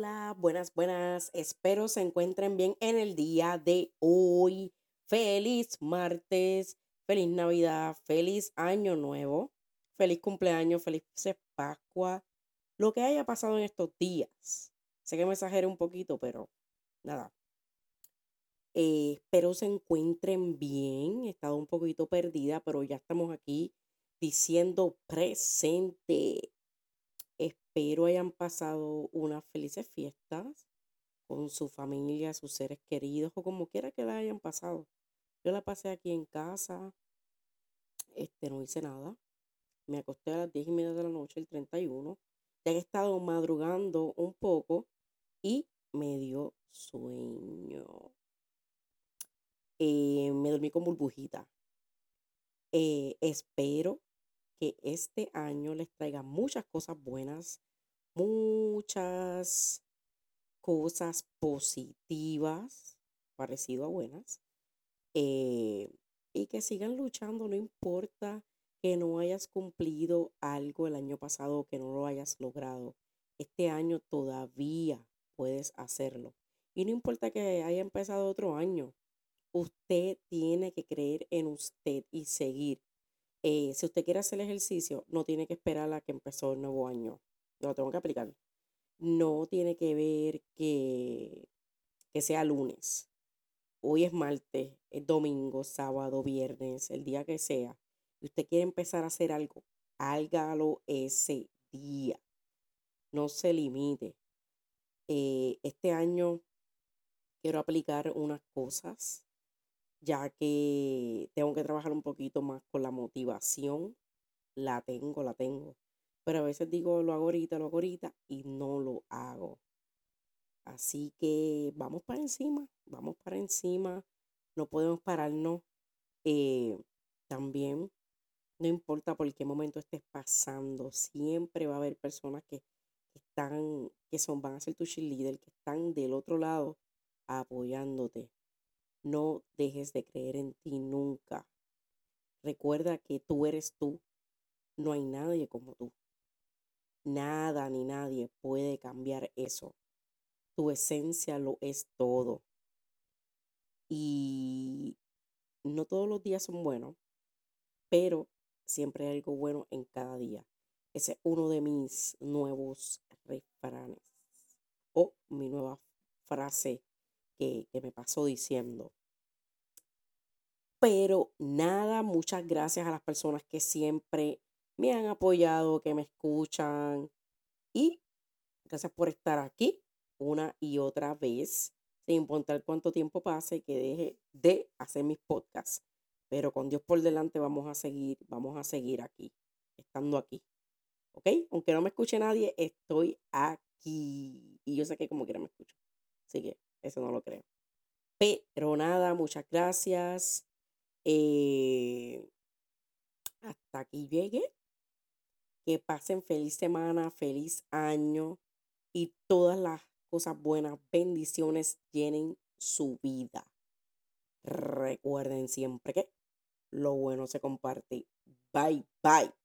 Hola, buenas, buenas. Espero se encuentren bien en el día de hoy. Feliz martes, feliz Navidad, feliz año nuevo, feliz cumpleaños, feliz Pascua, lo que haya pasado en estos días. Sé que me exageré un poquito, pero nada. Eh, espero se encuentren bien. He estado un poquito perdida, pero ya estamos aquí diciendo presente. Espero hayan pasado unas felices fiestas con su familia, sus seres queridos o como quiera que la hayan pasado. Yo la pasé aquí en casa, este, no hice nada. Me acosté a las 10 y media de la noche, el 31. Ya he estado madrugando un poco y me dio sueño. Eh, me dormí con burbujita. Eh, espero que este año les traiga muchas cosas buenas, muchas cosas positivas, parecido a buenas, eh, y que sigan luchando, no importa que no hayas cumplido algo el año pasado o que no lo hayas logrado. Este año todavía puedes hacerlo. Y no importa que haya empezado otro año, usted tiene que creer en usted y seguir. Eh, si usted quiere hacer ejercicio, no tiene que esperar a que empezó el nuevo año. Lo tengo que aplicar. No tiene que ver que, que sea lunes. Hoy es martes, es domingo, sábado, viernes, el día que sea. Y usted quiere empezar a hacer algo, hágalo ese día. No se limite. Eh, este año quiero aplicar unas cosas ya que tengo que trabajar un poquito más con la motivación. La tengo, la tengo. Pero a veces digo, lo hago ahorita, lo hago ahorita y no lo hago. Así que vamos para encima, vamos para encima. No podemos pararnos. Eh, también, no importa por qué momento estés pasando, siempre va a haber personas que, están, que son, van a ser tu cheerleader, que están del otro lado apoyándote. No dejes de creer en ti nunca. Recuerda que tú eres tú. No hay nadie como tú. Nada ni nadie puede cambiar eso. Tu esencia lo es todo. Y no todos los días son buenos, pero siempre hay algo bueno en cada día. Ese es uno de mis nuevos refranes o mi nueva frase que, me pasó diciendo. Pero nada, muchas gracias a las personas que siempre me han apoyado, que me escuchan. Y gracias por estar aquí una y otra vez, sin importar cuánto tiempo pase que deje de hacer mis podcasts. Pero con Dios por delante vamos a seguir, vamos a seguir aquí, estando aquí. ¿Ok? Aunque no me escuche nadie, estoy aquí. Y yo sé que como quiera me escucho. Así que eso no lo creo. Pero nada, muchas gracias. Eh, hasta aquí llegué. Que pasen feliz semana, feliz año y todas las cosas buenas, bendiciones llenen su vida. Recuerden siempre que lo bueno se comparte. Bye, bye.